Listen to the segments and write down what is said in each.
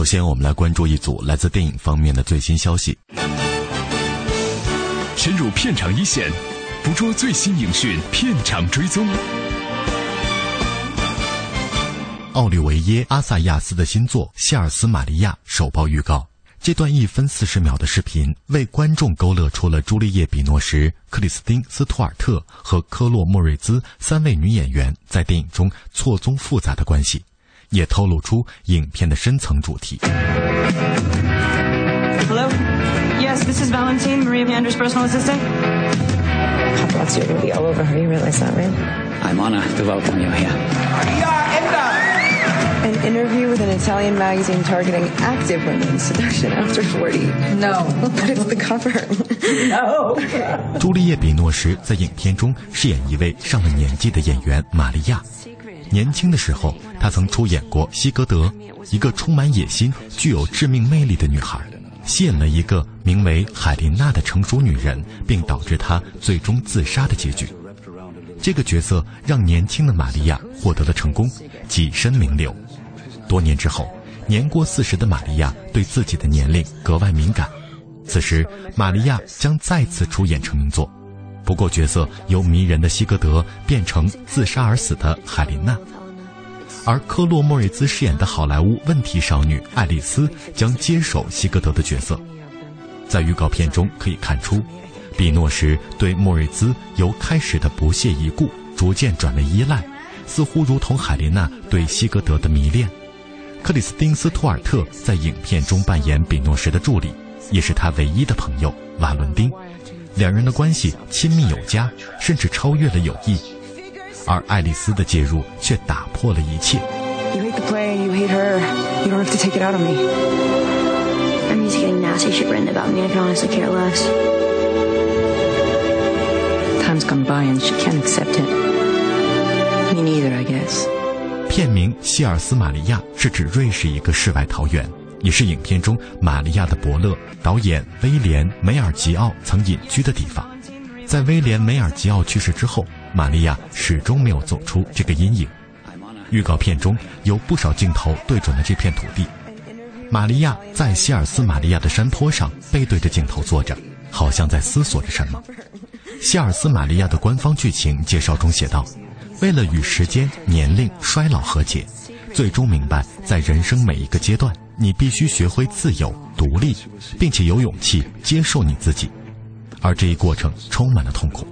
首先，我们来关注一组来自电影方面的最新消息。深入片场一线，捕捉最新影讯，片场追踪。奥利维耶·阿萨亚斯的新作《谢尔斯玛利亚》首曝预告。这段一分四十秒的视频为观众勾勒出了朱丽叶·比诺什、克里斯汀·斯图尔特和科洛·莫瑞兹三位女演员在电影中错综复杂的关系，也透露出影片的深层主题。Hello? Yes, this is Valentine, Maria Pander's personal assistant. Paparazzi are going to be all over her. You realize that, right? I'm Anna Devaltanio here. An interview with an Italian magazine targeting active women seduction after 40. No. But it's the cover. No. 朱丽叶·比诺什在影片中饰演一位上了年纪的演员玛利亚。年轻的时候，她曾出演过《西格德》，一个充满野心、具有致命魅力的女孩，吸引了一个名为海琳娜的成熟女人，并导致她最终自杀的结局。这个角色让年轻的玛利亚获得了成功，跻身名流。多年之后，年过四十的玛利亚对自己的年龄格外敏感。此时，玛利亚将再次出演成名作，不过角色由迷人的西格德变成自杀而死的海琳娜，而科洛莫瑞兹饰演的好莱坞问题少女爱丽丝将接手西格德的角色。在预告片中可以看出，比诺什对莫瑞兹由开始的不屑一顾，逐渐转为依赖，似乎如同海琳娜对西格德的迷恋。克里斯汀·斯托尔特在影片中扮演比诺什的助理，也是他唯一的朋友瓦伦丁。两人的关系亲密有加，甚至超越了友谊。而爱丽丝的介入却打破了一切。You hate the play, you hate her. You don't have to take it out on me. I'm to getting nasty shit written about me. I can honestly care less. Time's gone by and she can't accept it. Me neither, I guess. 片名《希尔斯玛利亚》是指瑞士一个世外桃源，也是影片中玛利亚的伯乐导演威廉·梅尔吉奥曾隐居的地方。在威廉·梅尔吉奥去世之后，玛利亚始终没有走出这个阴影。预告片中有不少镜头对准了这片土地。玛利亚在希尔斯玛利亚的山坡上背对着镜头坐着，好像在思索着什么。希尔斯玛利亚的官方剧情介绍中写道。为了与时间、年龄、衰老和解，最终明白，在人生每一个阶段，你必须学会自由、独立，并且有勇气接受你自己。而这一过程充满了痛苦。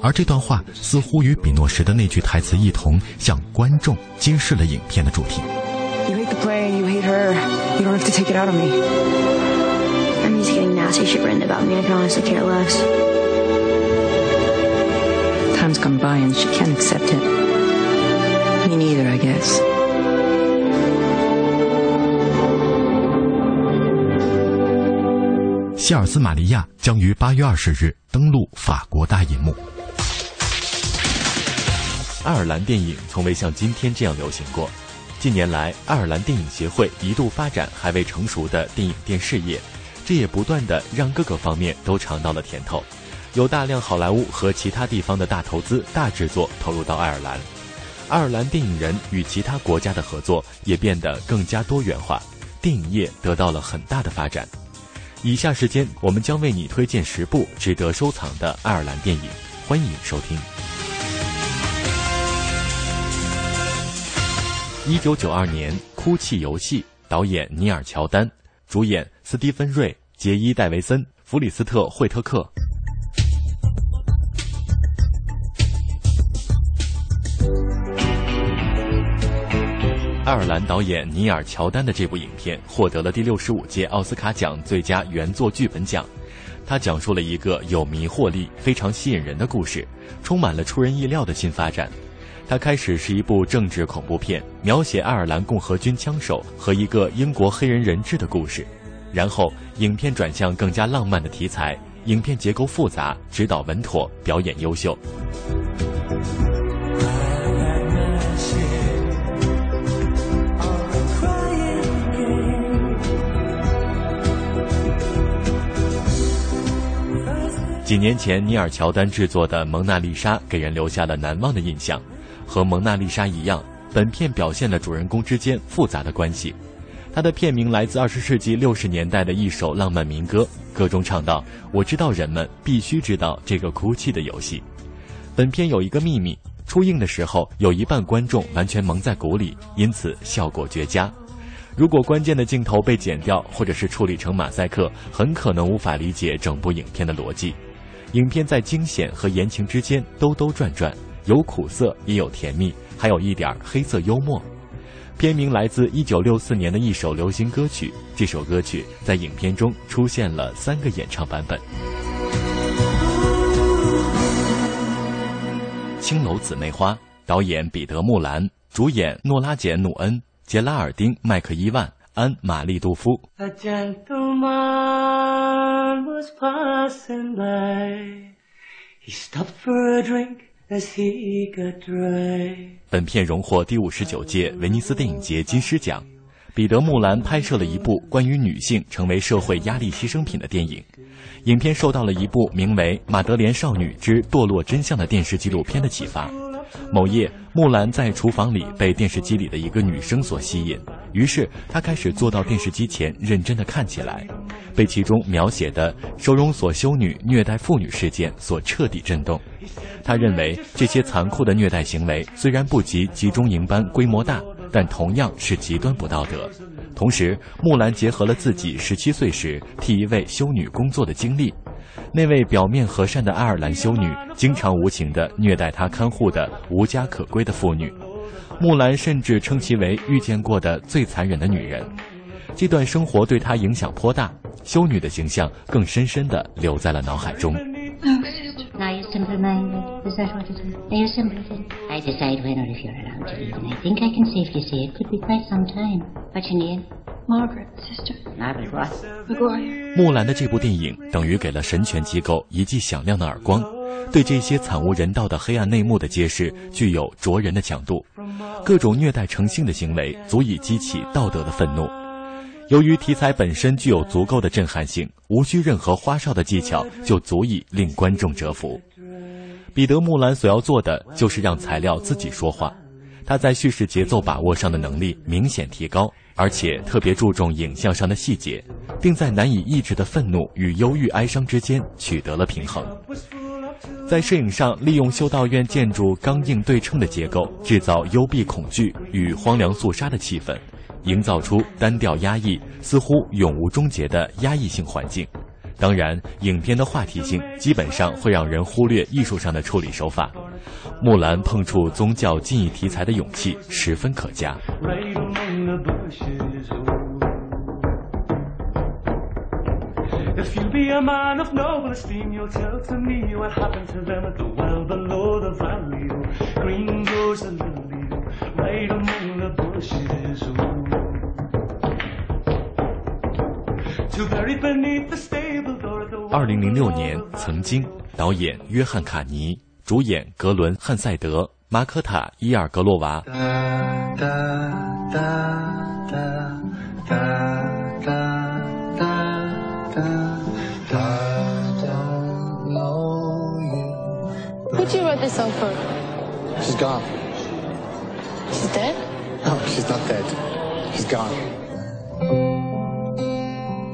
而这段话似乎与比诺什的那句台词一同，向观众揭示了影片的主题。You hate the play, you hate her. You don't have to take it out on me. I'm used to getting nasty shit written about me. I can honestly care less. Time's gone by and she can't accept it. Me neither, I guess. 希尔斯玛利亚将于八月二十日登陆法国大银幕。爱尔兰电影从未像今天这样流行过。近年来，爱尔兰电影协会一度发展还未成熟的电影电视业，这也不断的让各个方面都尝到了甜头。有大量好莱坞和其他地方的大投资、大制作投入到爱尔兰，爱尔兰电影人与其他国家的合作也变得更加多元化，电影业得到了很大的发展。以下时间，我们将为你推荐十部值得收藏的爱尔兰电影，欢迎收听。一九九二年，《哭泣游戏》导演尼尔·乔丹，主演斯蒂芬·瑞、杰伊·戴维森、弗里斯特·惠特克。爱尔兰导演尼尔·乔丹的这部影片获得了第六十五届奥斯卡奖最佳原作剧本奖。它讲述了一个有迷惑力、非常吸引人的故事，充满了出人意料的新发展。它开始是一部政治恐怖片，描写爱尔兰共和军枪手和一个英国黑人人质的故事。然后，影片转向更加浪漫的题材，影片结构复杂，指导稳妥，表演优秀。几年前，尼尔·乔丹制作的《蒙娜丽莎》给人留下了难忘的印象。和《蒙娜丽莎》一样，本片表现了主人公之间复杂的关系。它的片名来自二十世纪六十年代的一首浪漫民歌，歌中唱道：“我知道人们必须知道这个哭泣的游戏。”本片有一个秘密，初映的时候有一半观众完全蒙在鼓里，因此效果绝佳。如果关键的镜头被剪掉，或者是处理成马赛克，很可能无法理解整部影片的逻辑。影片在惊险和言情之间兜兜转转，有苦涩也有甜蜜，还有一点黑色幽默。片名来自一九六四年的一首流行歌曲，这首歌曲在影片中出现了三个演唱版本。《青楼姊妹花》，导演彼得·穆兰，主演诺拉·简·努恩、杰拉尔丁·麦克伊万、安·玛丽·杜夫。本片荣获第五十九届威尼斯电影节金狮奖。彼得·穆兰拍摄了一部关于女性成为社会压力牺牲品的电影。影片受到了一部名为《马德莲少女之堕落真相》的电视纪录片的启发。某夜，木兰在厨房里被电视机里的一个女生所吸引，于是她开始坐到电视机前，认真的看起来，被其中描写的收容所修女虐待妇女事件所彻底震动。他认为这些残酷的虐待行为虽然不及集中营般规模大，但同样是极端不道德。同时，木兰结合了自己十七岁时替一位修女工作的经历。那位表面和善的爱尔兰修女，经常无情地虐待她看护的无家可归的妇女。木兰甚至称其为遇见过的最残忍的女人。这段生活对她影响颇大，修女的形象更深深地留在了脑海中。木兰的这部电影等于给了神权机构一记响亮的耳光，对这些惨无人道的黑暗内幕的揭示具有灼人的强度。各种虐待成性的行为足以激起道德的愤怒。由于题材本身具有足够的震撼性，无需任何花哨的技巧就足以令观众折服。彼得·木兰所要做的就是让材料自己说话。他在叙事节奏把握上的能力明显提高。而且特别注重影像上的细节，并在难以抑制的愤怒与忧郁哀伤之间取得了平衡。在摄影上，利用修道院建筑刚硬对称的结构，制造幽闭恐惧与荒凉肃杀的气氛，营造出单调压抑、似乎永无终结的压抑性环境。当然，影片的话题性基本上会让人忽略艺术上的处理手法。木兰碰触宗教禁议题材的勇气十分可嘉。二零零六年，曾经导演约翰卡尼，主演格伦汉塞德、马可塔伊尔格洛娃。Who'd you write this song for? She's gone. She's dead? No, she's not dead. She's gone.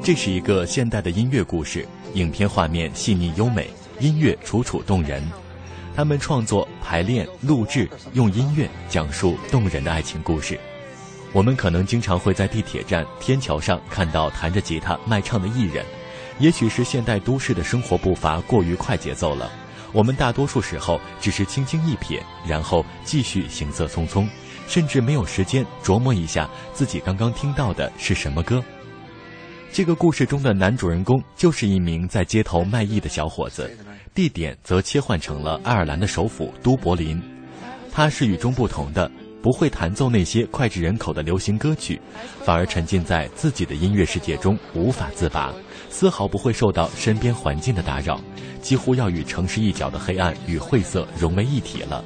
这是一个现代的音乐故事，影片画面细腻优美，音乐楚楚动人。他们创作、排练、录制，用音乐讲述动人的爱情故事。我们可能经常会在地铁站、天桥上看到弹着吉他卖唱的艺人，也许是现代都市的生活步伐过于快节奏了。我们大多数时候只是轻轻一瞥，然后继续行色匆匆，甚至没有时间琢磨一下自己刚刚听到的是什么歌。这个故事中的男主人公就是一名在街头卖艺的小伙子，地点则切换成了爱尔兰的首府都柏林。他是与众不同的，不会弹奏那些脍炙人口的流行歌曲，反而沉浸在自己的音乐世界中无法自拔，丝毫不会受到身边环境的打扰，几乎要与城市一角的黑暗与晦涩融为一体了。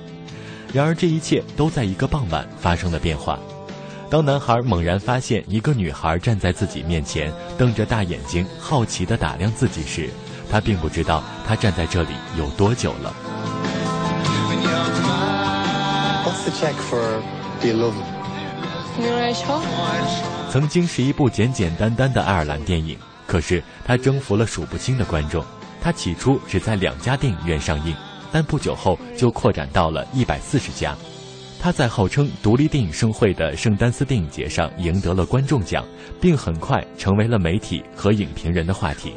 然而，这一切都在一个傍晚发生了变化。当男孩猛然发现一个女孩站在自己面前，瞪着大眼睛，好奇地打量自己时，他并不知道他站在这里有多久了。What's the check for? 曾经是一部简简单单的爱尔兰电影，可是他征服了数不清的观众。他起初只在两家电影院上映。但不久后就扩展到了一百四十家。他在号称独立电影盛会的圣丹斯电影节上赢得了观众奖，并很快成为了媒体和影评人的话题。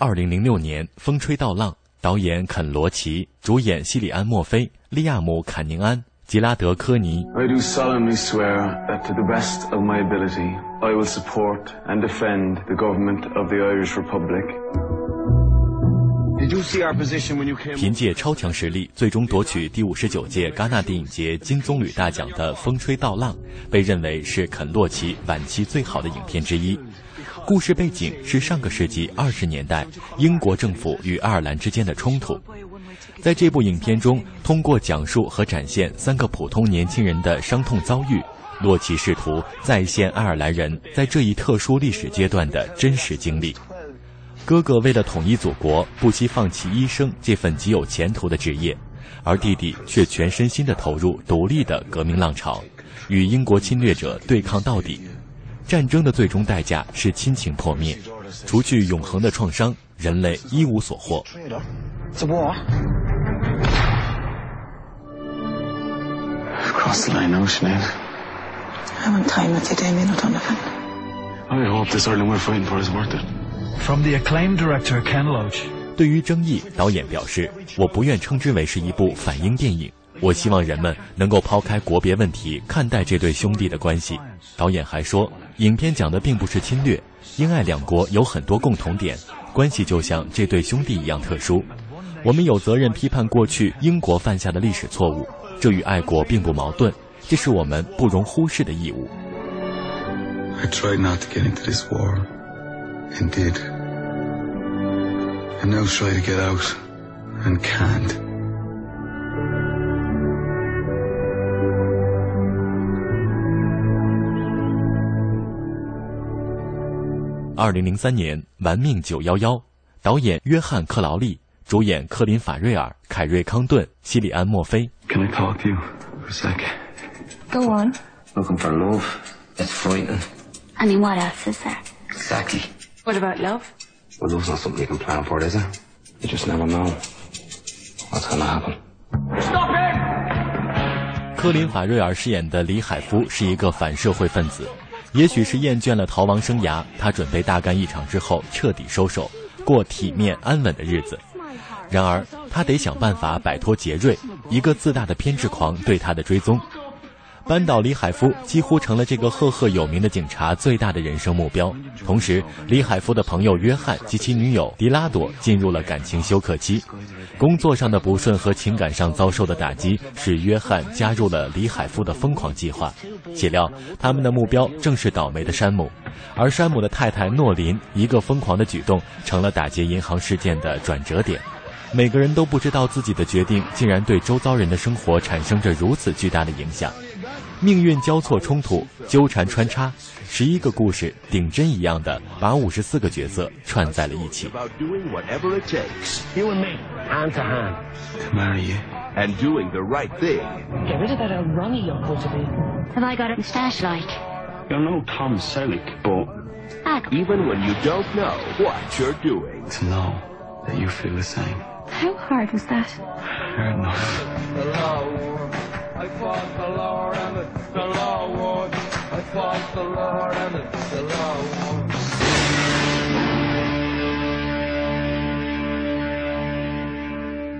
二零零六年，《风吹稻浪》，导演肯·罗奇，主演西里安·墨菲、利亚姆·坎宁安。吉拉德·科尼。I do solemnly swear that to the best of my ability, I will support and defend the government of the Irish Republic. 凭借超强实力，最终夺取第五十九届戛纳电影节金棕榈大奖的《风吹稻浪》，被认为是肯·洛奇晚期最好的影片之一。故事背景是上个世纪二十年代英国政府与爱尔兰之间的冲突。在这部影片中，通过讲述和展现三个普通年轻人的伤痛遭遇，洛奇试图再现爱尔兰人在这一特殊历史阶段的真实经历。哥哥为了统一祖国，不惜放弃医生这份极有前途的职业，而弟弟却全身心地投入独立的革命浪潮，与英国侵略者对抗到底。战争的最终代价是亲情破灭，除去永恒的创伤，人类一无所获。Cross the line, Sinead. I want time with you, Damien O'Donovan. I hope this Ireland we're fighting for is worth it. From the acclaimed director Ken Loach. 对于争议，导演表示：“我不愿称之为是一部反英电影。我希望人们能够抛开国别问题，看待这对兄弟的关系。”导演还说：“影片讲的并不是侵略，英爱两国有很多共同点，关系就像这对兄弟一样特殊。我们有责任批判过去英国犯下的历史错误。”这与爱国并不矛盾，这是我们不容忽视的义务。I tried not to get into this war, and did. I now try to get out, and can't. 二零零三年，《玩命九幺幺》，导演约翰·克劳利。主演科林·法瑞尔、凯瑞·康顿、西里安·墨菲。Can I talk to you for a sec? Go on. Looking for love. It's frightening. I mean, what else is there? Exactly. What about love? Well, love's not something you can plan for, is it? You just never know what's gonna happen. Stop it! 科林·法瑞尔饰演的李海夫是一个反社会分子，也许是厌倦了逃亡生涯，他准备大干一场之后彻底收手。过体面安稳的日子，然而他得想办法摆脱杰瑞，一个自大的偏执狂对他的追踪。扳倒李海夫几乎成了这个赫赫有名的警察最大的人生目标。同时，李海夫的朋友约翰及其女友迪拉朵进入了感情休克期。工作上的不顺和情感上遭受的打击，使约翰加入了李海夫的疯狂计划。岂料，他们的目标正是倒霉的山姆，而山姆的太太诺琳一个疯狂的举动，成了打劫银行事件的转折点。每个人都不知道自己的决定竟然对周遭人的生活产生着如此巨大的影响。命运交错冲突，纠缠穿插，十一个故事顶针一样的把五十四个角色串在了一起。How hard was that? Hard enough.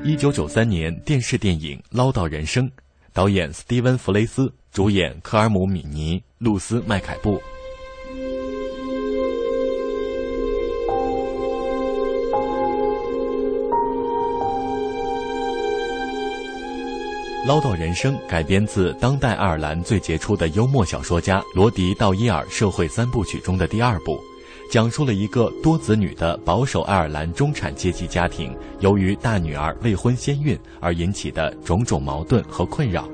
一九九三年电视电影《唠叨人生》，导演斯蒂文·弗雷斯，主演科尔姆·米尼、露丝·麦凯布。《唠叨人生》改编自当代爱尔兰最杰出的幽默小说家罗迪·道伊尔社会三部曲中的第二部，讲述了一个多子女的保守爱尔兰中产阶级家庭由于大女儿未婚先孕而引起的种种矛盾和困扰。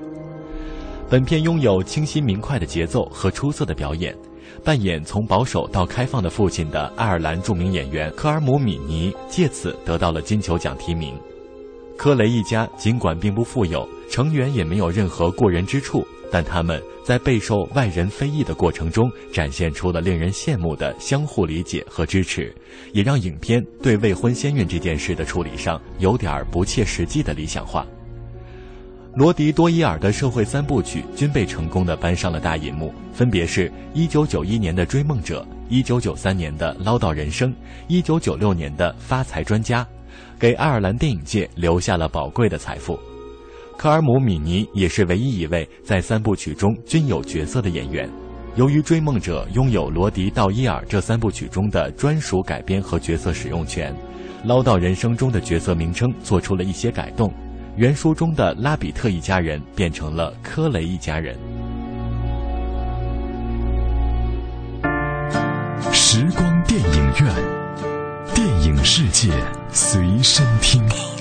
本片拥有清新明快的节奏和出色的表演，扮演从保守到开放的父亲的爱尔兰著名演员科尔姆·米尼借此得到了金球奖提名。科雷一家尽管并不富有。成员也没有任何过人之处，但他们在备受外人非议的过程中，展现出了令人羡慕的相互理解和支持，也让影片对未婚先孕这件事的处理上有点不切实际的理想化。罗迪多伊尔的社会三部曲均被成功的搬上了大银幕，分别是一九九一年的《追梦者》，一九九三年的《唠叨人生》，一九九六年的《发财专家》，给爱尔兰电影界留下了宝贵的财富。科尔姆·米尼也是唯一一位在三部曲中均有角色的演员。由于《追梦者》拥有罗迪·道伊尔这三部曲中的专属改编和角色使用权，《唠叨人生》中的角色名称做出了一些改动。原书中的拉比特一家人变成了科雷一家人。时光电影院，电影世界随身听。电影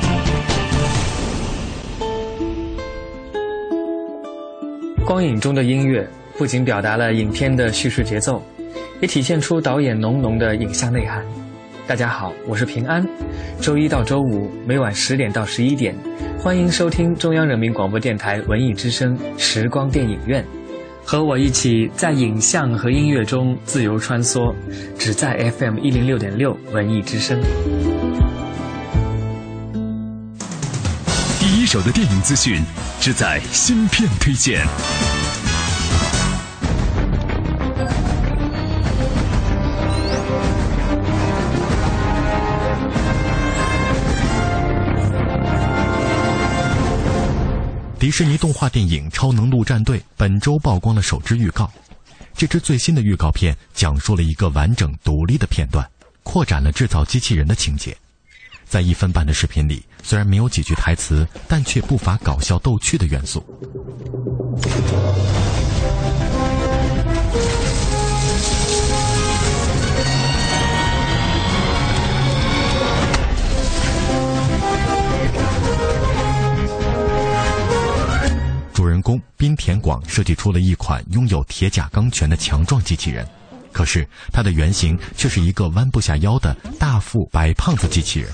光影中的音乐不仅表达了影片的叙事节奏，也体现出导演浓浓的影像内涵。大家好，我是平安。周一到周五每晚十点到十一点，欢迎收听中央人民广播电台文艺之声时光电影院，和我一起在影像和音乐中自由穿梭，只在 FM 一零六点六文艺之声。手的电影资讯。只在芯片推荐。迪士尼动画电影《超能陆战队》本周曝光了首支预告。这支最新的预告片讲述了一个完整独立的片段，扩展了制造机器人的情节。在一分半的视频里，虽然没有几句台词，但却不乏搞笑逗趣的元素。主人公滨田广设计出了一款拥有铁甲钢拳的强壮机器人，可是它的原型却是一个弯不下腰的大腹白胖子机器人。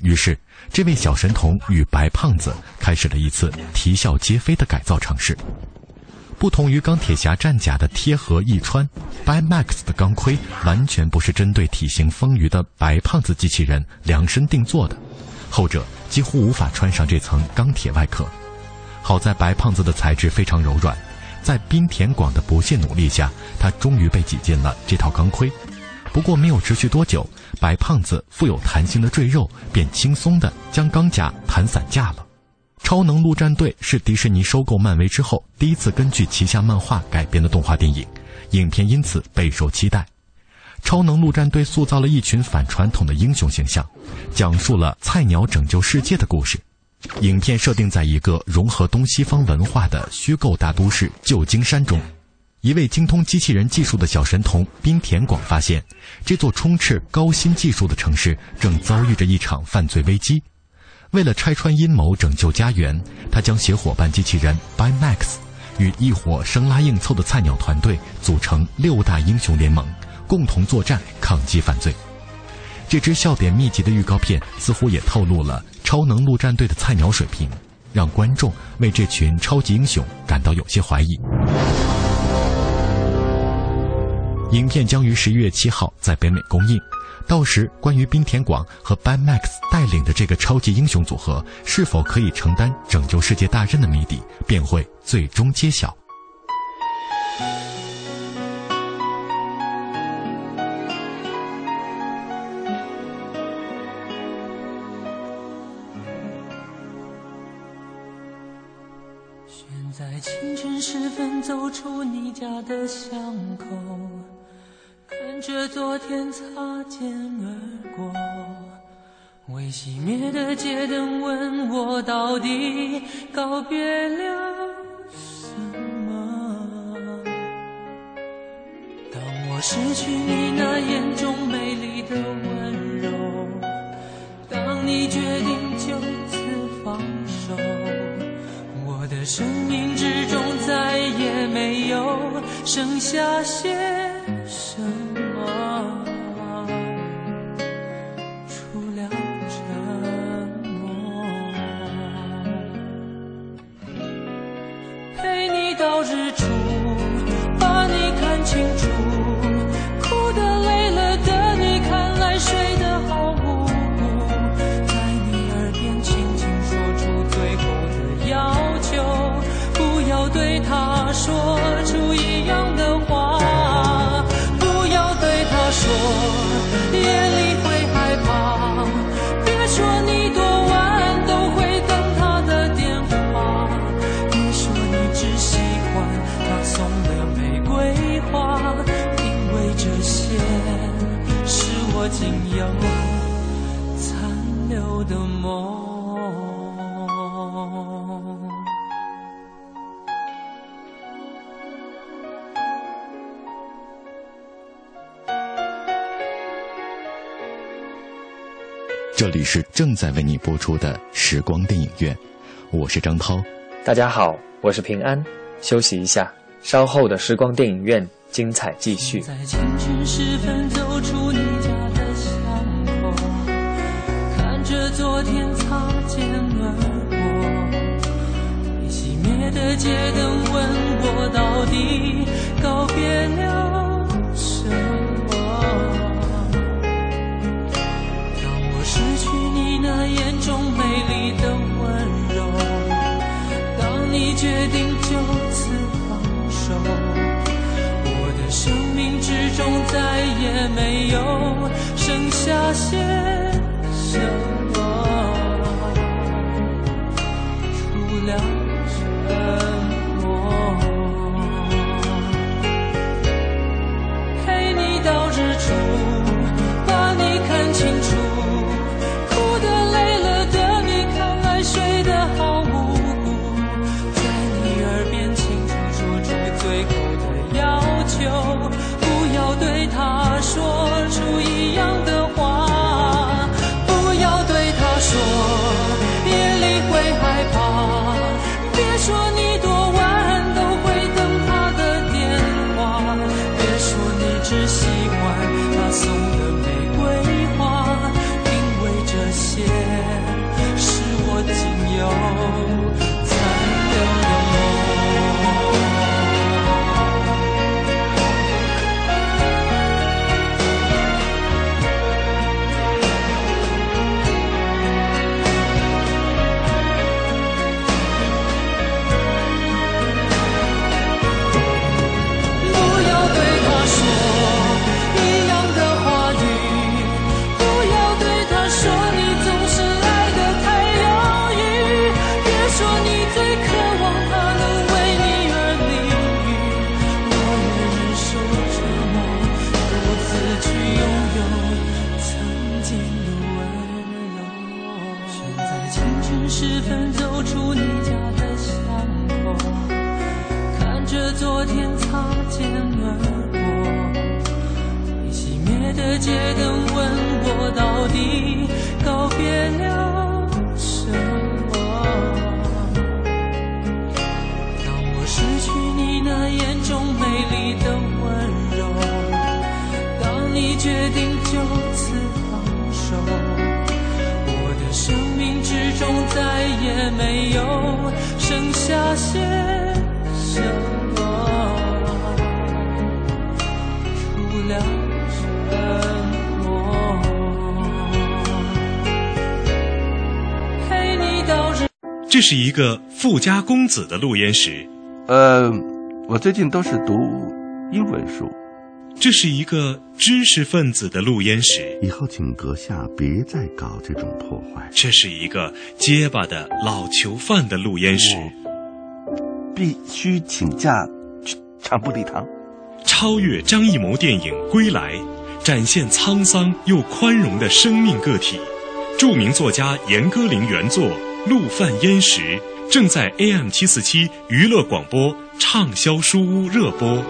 于是，这位小神童与白胖子开始了一次啼笑皆非的改造尝试。不同于钢铁侠战甲的贴合易穿，By Max 的钢盔完全不是针对体型丰腴的白胖子机器人量身定做的，后者几乎无法穿上这层钢铁外壳。好在白胖子的材质非常柔软，在冰田广的不懈努力下，他终于被挤进了这套钢盔。不过没有持续多久。白胖子富有弹性的赘肉便轻松地将钢甲弹散架了。超能陆战队是迪士尼收购漫威之后第一次根据旗下漫画改编的动画电影，影片因此备受期待。超能陆战队塑造了一群反传统的英雄形象，讲述了菜鸟拯救世界的故事。影片设定在一个融合东西方文化的虚构大都市旧金山中。一位精通机器人技术的小神童滨田广发现，这座充斥高新技术的城市正遭遇着一场犯罪危机。为了拆穿阴谋、拯救家园，他将携伙伴机器人 By Max 与一伙生拉硬凑的菜鸟团队组成六大英雄联盟，共同作战抗击犯罪。这支笑点密集的预告片似乎也透露了超能陆战队的菜鸟水平，让观众为这群超级英雄感到有些怀疑。影片将于十一月七号在北美公映，到时关于滨田广和 Ben Max 带领的这个超级英雄组合是否可以承担拯救世界大任的谜底便会最终揭晓。现在清晨时分走出你家的巷口，着昨天擦肩而过，未熄灭的街灯问我到底告别了什么？当我失去你那眼中美丽的温柔，当你决定就此放手，我的生命之中再也没有剩下些这里是正在为你播出的时光电影院，我是张涛。大家好，我是平安。休息一下，稍后的时光电影院精彩继续。在清晨时分走出你家的巷口，看着昨天擦肩而过，未熄灭的街灯问我到底告别了眼中美丽的温柔，当你决定就此放手。我的生命之中再也没有剩下些什么，除了是一个富家公子的录音室。呃，我最近都是读英文书。这是一个知识分子的录音室。以后请阁下别再搞这种破坏。这是一个结巴的老囚犯的录音室。必须请假去长布礼堂。超越张艺谋电影《归来》，展现沧桑又宽容的生命个体。著名作家严歌苓原作《陆犯焉识》正在 AM 七四七娱乐广播畅销书屋热播。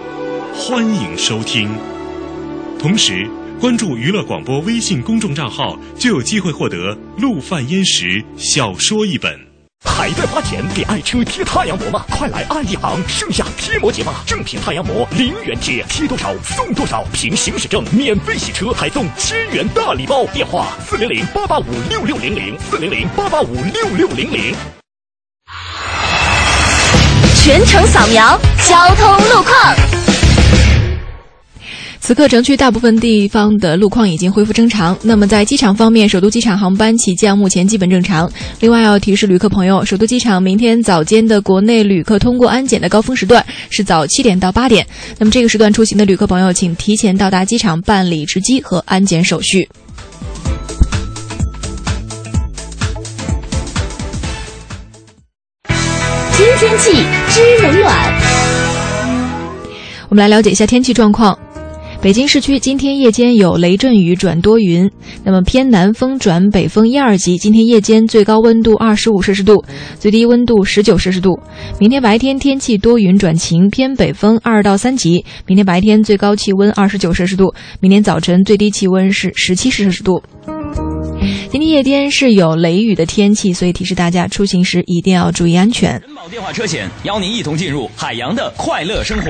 欢迎收听，同时关注娱乐广播微信公众账号，就有机会获得《陆犯焉识》小说一本。还在花钱给爱车贴太阳膜吗？快来爱一行，盛夏贴膜节吧！正品太阳膜零元贴，贴多少送多少，凭行驶证免费洗车，还送千元大礼包。电话：四零零八八五六六零零，四零零八八五六六零零。全程扫描交通路况。此刻，城区大部分地方的路况已经恢复正常。那么，在机场方面，首都机场航班起降目前基本正常。另外，要提示旅客朋友，首都机场明天早间的国内旅客通过安检的高峰时段是早七点到八点。那么，这个时段出行的旅客朋友，请提前到达机场办理值机和安检手续。今天气知冷暖，我们来了解一下天气状况。北京市区今天夜间有雷阵雨转多云，那么偏南风转北风一二级。今天夜间最高温度二十五摄氏度，最低温度十九摄氏度。明天白天天气多云转晴，偏北风二到三级。明天白天最高气温二十九摄氏度，明天早晨最低气温是十七摄氏度。今天夜间是有雷雨的天气，所以提示大家出行时一定要注意安全。人保电话车险邀您一同进入海洋的快乐生活。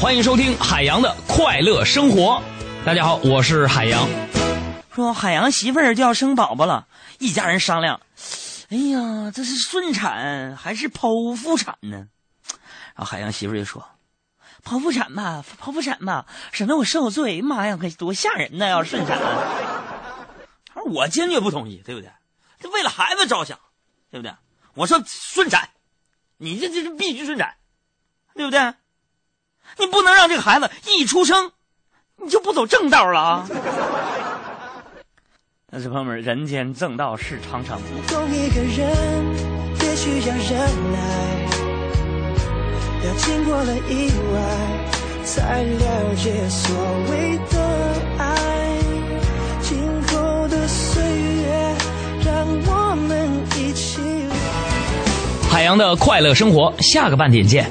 欢迎收听海洋的快乐生活。大家好，我是海洋。说海洋媳妇儿就要生宝宝了，一家人商量，哎呀，这是顺产还是剖腹产呢？然后海洋媳妇儿就说：“剖腹产吧，剖腹产吧，省得我受罪。妈呀，可多吓人呐！要顺产。”他说：“我坚决不同意，对不对？这为了孩子着想，对不对？我说顺产，你这这是必须顺产，对不对？”你不能让这个孩子一出生，你就不走正道了啊！但是朋友们，人间正道是长长。懂一个人，也需要忍耐，要经过了意外，才了解所谓的爱。今后的岁月，让我们一起。海洋的快乐生活，下个半点见。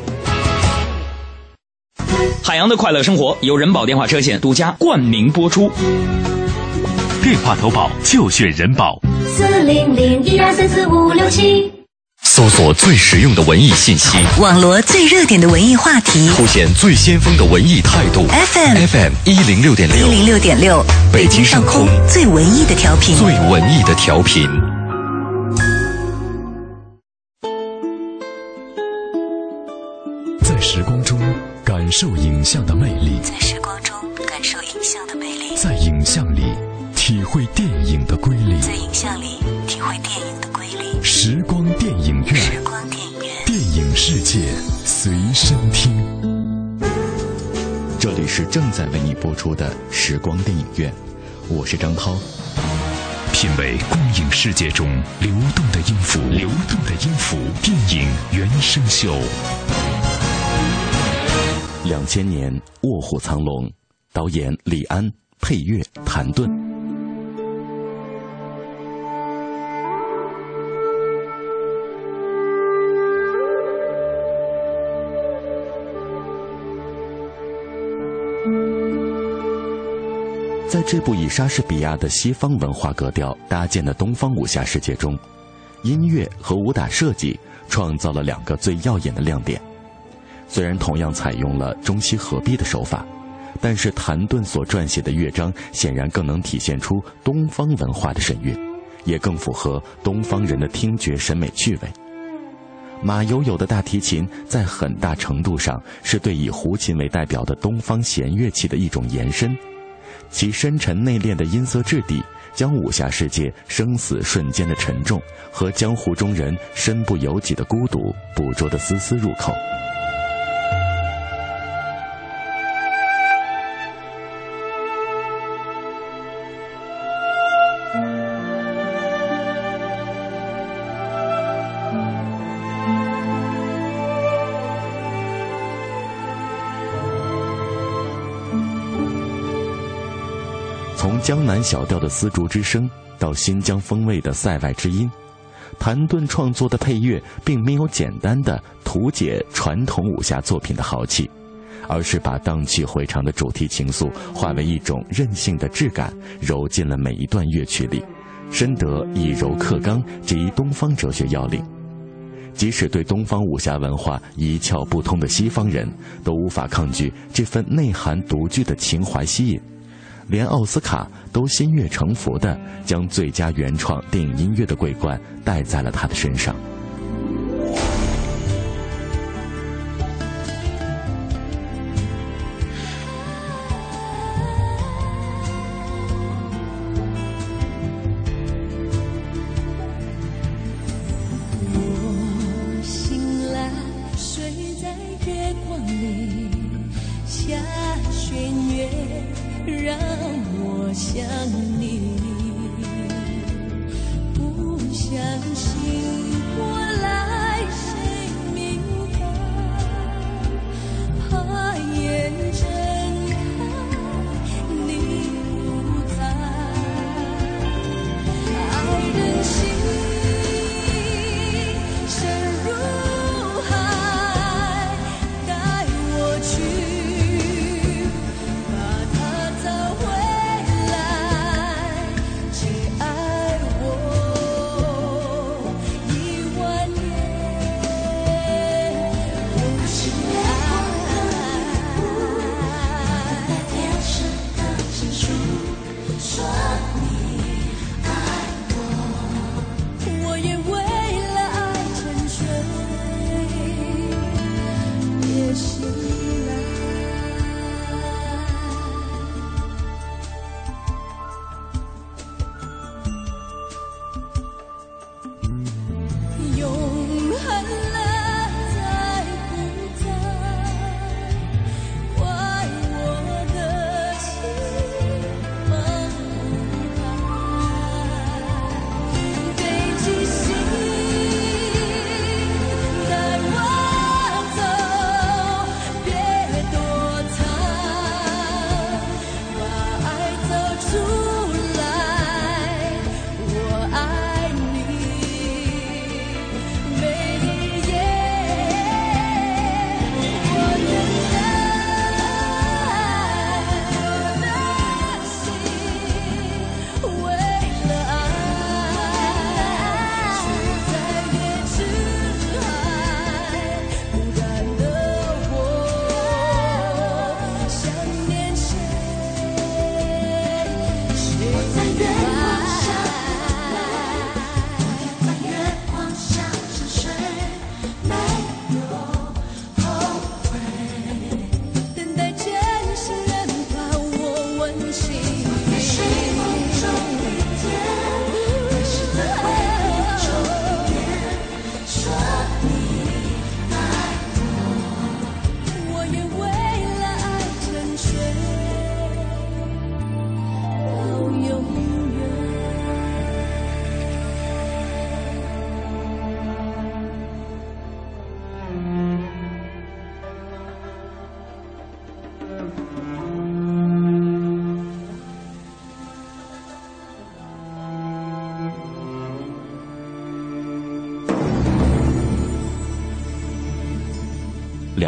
海洋的快乐生活由人保电话车险独家冠名播出。电话投保就选人保。四零零一二三四五六七。搜索最实用的文艺信息，网罗最热点的文艺话题，凸显最先锋的文艺态度。FM FM 一零六点六，一零六点六，北京上空最文艺的调频，最文艺的调频。感受影像的魅力，在时光中感受影像的魅力，在影像里体会电影的瑰丽，在影像里体会电影的瑰丽。时光电影院，时光电影院，电影世界随身听。这里是正在为你播出的时光电影院，我是张涛。品味光影世界中流动的音符，流动的音符，电影原声秀。两千年《卧虎藏龙》，导演李安，配乐谭盾。在这部以莎士比亚的西方文化格调搭建的东方武侠世界中，音乐和武打设计创造了两个最耀眼的亮点。虽然同样采用了中西合璧的手法，但是谭盾所撰写的乐章显然更能体现出东方文化的神韵，也更符合东方人的听觉审美趣味。马友友的大提琴在很大程度上是对以胡琴为代表的东方弦乐器的一种延伸，其深沉内敛的音色质地，将武侠世界生死瞬间的沉重和江湖中人身不由己的孤独捕捉得丝丝入扣。小调的丝竹之声到新疆风味的塞外之音，谭盾创作的配乐并没有简单的图解传统武侠作品的豪气，而是把荡气回肠的主题情愫化为一种任性的质感，揉进了每一段乐曲里，深得以柔克刚这一东方哲学要领。即使对东方武侠文化一窍不通的西方人，都无法抗拒这份内涵独具的情怀吸引。连奥斯卡都心悦诚服地将最佳原创电影音乐的桂冠戴在了他的身上。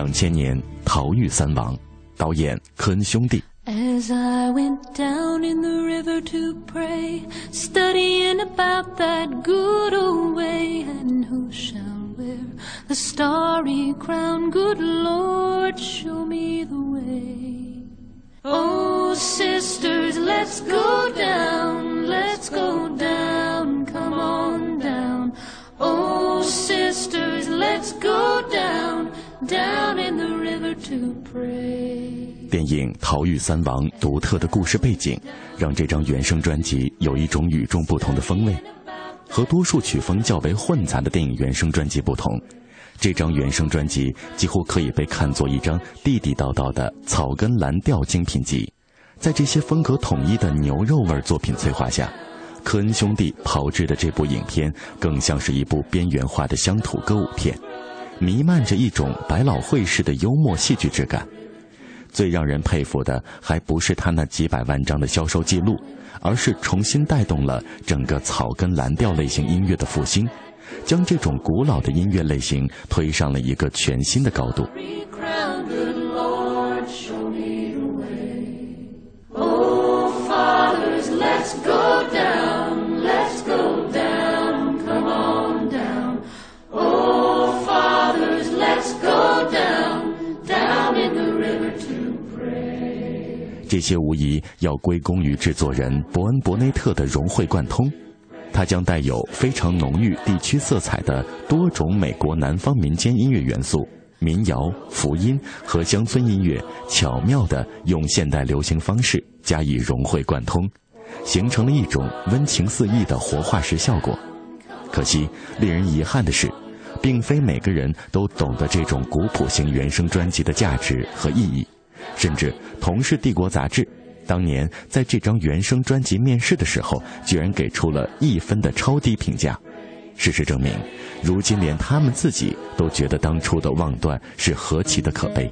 两千年，《逃狱三王》，导演科恩兄弟， As I went down in the river to pray, studying about that good old way, and who shall wear the starry crown? Good Lord, show me the way. Oh, sisters, let's go down, let's go down, come on down. Oh, sisters, let's go down, 电影《逃狱三王》独特的故事背景，让这张原声专辑有一种与众不同的风味。和多数曲风较为混杂的电影原声专辑不同，这张原声专辑几乎可以被看作一张地地道道的草根蓝调精品集。在这些风格统一的牛肉味作品催化下，科恩兄弟炮制的这部影片更像是一部边缘化的乡土歌舞片，弥漫着一种百老汇式的幽默戏剧质感。最让人佩服的，还不是他那几百万张的销售记录，而是重新带动了整个草根蓝调类型音乐的复兴，将这种古老的音乐类型推上了一个全新的高度。这些无疑要归功于制作人伯恩·伯内特的融会贯通，他将带有非常浓郁地区色彩的多种美国南方民间音乐元素、民谣、福音和乡村音乐，巧妙地用现代流行方式加以融会贯通，形成了一种温情四溢的活化石效果。可惜，令人遗憾的是，并非每个人都懂得这种古朴型原声专辑的价值和意义。甚至，同是《帝国》杂志，当年在这张原声专辑面世的时候，居然给出了一分的超低评价。事实证明，如今连他们自己都觉得当初的妄断是何其的可悲。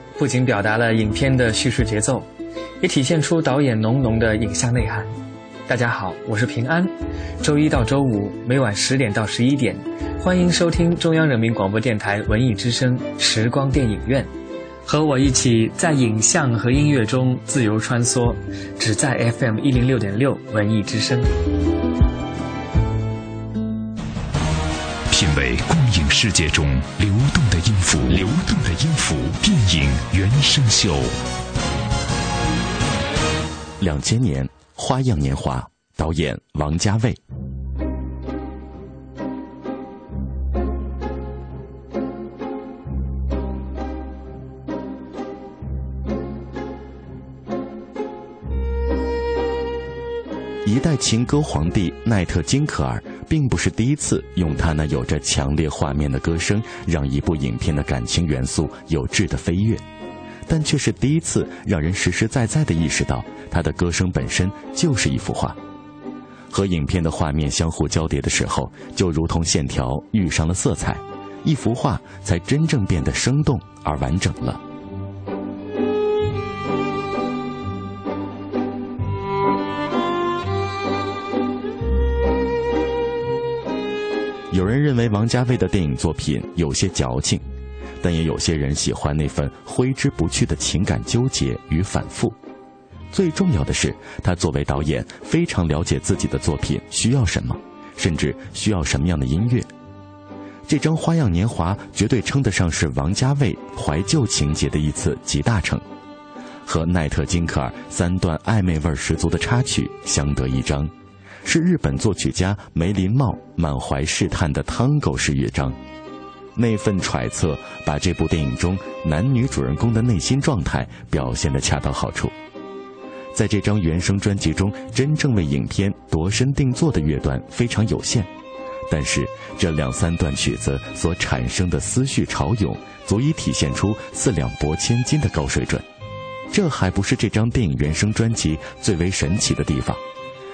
不仅表达了影片的叙事节奏，也体现出导演浓浓的影像内涵。大家好，我是平安。周一到周五每晚十点到十一点，欢迎收听中央人民广播电台文艺之声时光电影院，和我一起在影像和音乐中自由穿梭，只在 FM 一零六点六文艺之声。世界中流动的音符，流动的音符，电影原声秀。两千年，《花样年华》，导演王家卫。一代情歌皇帝奈特金可尔，并不是第一次用他那有着强烈画面的歌声，让一部影片的感情元素有质的飞跃，但却是第一次让人实实在在的意识到，他的歌声本身就是一幅画，和影片的画面相互交叠的时候，就如同线条遇上了色彩，一幅画才真正变得生动而完整了。有人认为王家卫的电影作品有些矫情，但也有些人喜欢那份挥之不去的情感纠结与反复。最重要的是，他作为导演非常了解自己的作品需要什么，甚至需要什么样的音乐。这张《花样年华》绝对称得上是王家卫怀旧情节的一次集大成，和奈特·金克尔三段暧昧味十足的插曲相得益彰。是日本作曲家梅林茂满怀试探的汤狗式乐章，那份揣测把这部电影中男女主人公的内心状态表现得恰到好处。在这张原声专辑中，真正为影片度身定做的乐段非常有限，但是这两三段曲子所产生的思绪潮涌，足以体现出四两拨千斤的高水准。这还不是这张电影原声专辑最为神奇的地方。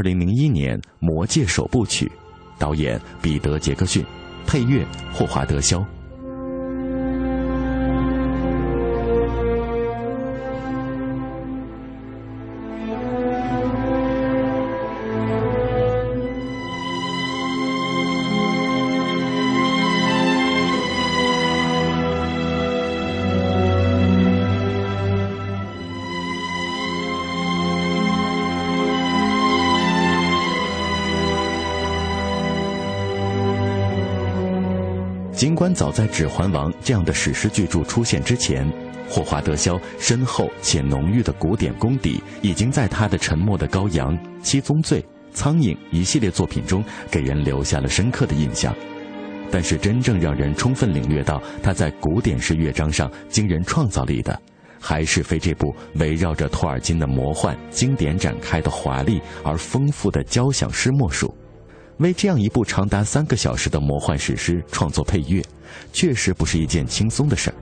二零零一年《魔戒》首部曲，导演彼得·杰克逊，配乐霍华德·肖。尽管早在《指环王》这样的史诗巨著出现之前，霍华德·肖深厚且浓郁的古典功底已经在他的《沉默的羔羊》《七宗罪》《苍蝇》一系列作品中给人留下了深刻的印象。但是，真正让人充分领略到他在古典式乐章上惊人创造力的，还是非这部围绕着托尔金的魔幻经典展开的华丽而丰富的交响诗莫属。为这样一部长达三个小时的魔幻史诗创作配乐，确实不是一件轻松的事儿。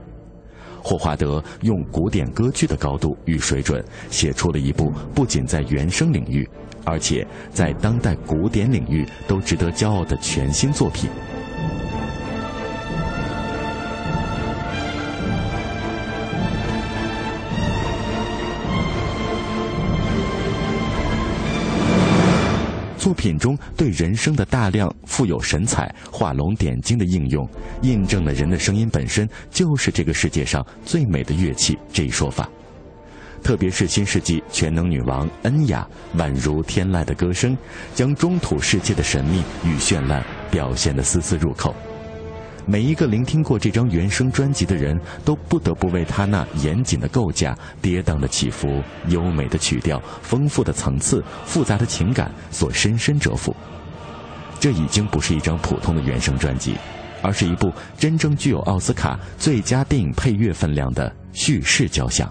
霍华德用古典歌剧的高度与水准，写出了一部不仅在原声领域，而且在当代古典领域都值得骄傲的全新作品。作品中对人生的大量富有神采、画龙点睛的应用，印证了人的声音本身就是这个世界上最美的乐器这一说法。特别是新世纪全能女王恩雅宛如天籁的歌声，将中土世界的神秘与绚烂表现得丝丝入扣。每一个聆听过这张原声专辑的人都不得不为他那严谨的构架、跌宕的起伏、优美的曲调、丰富的层次、复杂的情感所深深折服。这已经不是一张普通的原声专辑，而是一部真正具有奥斯卡最佳电影配乐分量的叙事交响。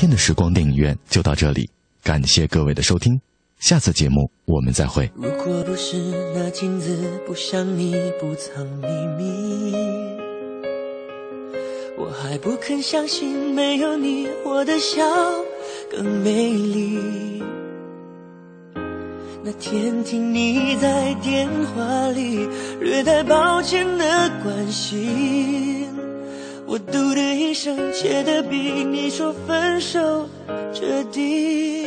天的时光电影院就到这里，感谢各位的收听，下次节目我们再会。如果不是那镜子不像你不藏秘密，我还不肯相信没有你我的笑更美丽。那天听你在电话里略带抱歉的关心，我嘟的一声，切的比你说分手彻底。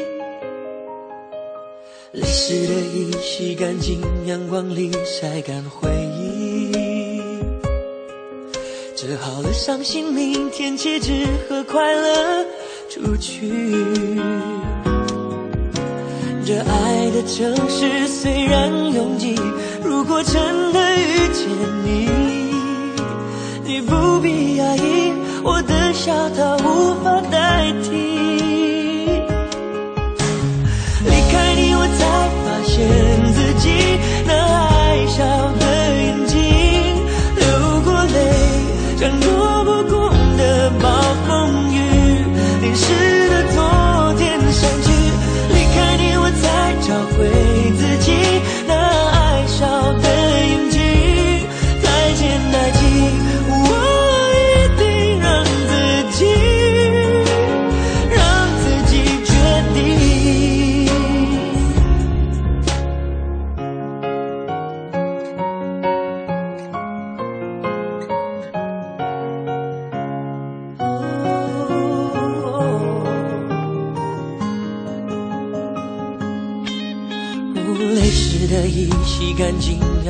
泪湿的衣洗干净，阳光里晒干回忆。折好了伤心，明天起只和快乐出去。这爱的城市虽然拥挤，如果真的遇见你，你不必压抑，我的笑他无法代替。离开你，我才发现自己那爱笑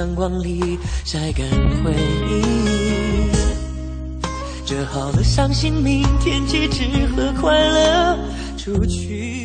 阳光里晒干回忆。折好了伤心，明天起只和快乐出去。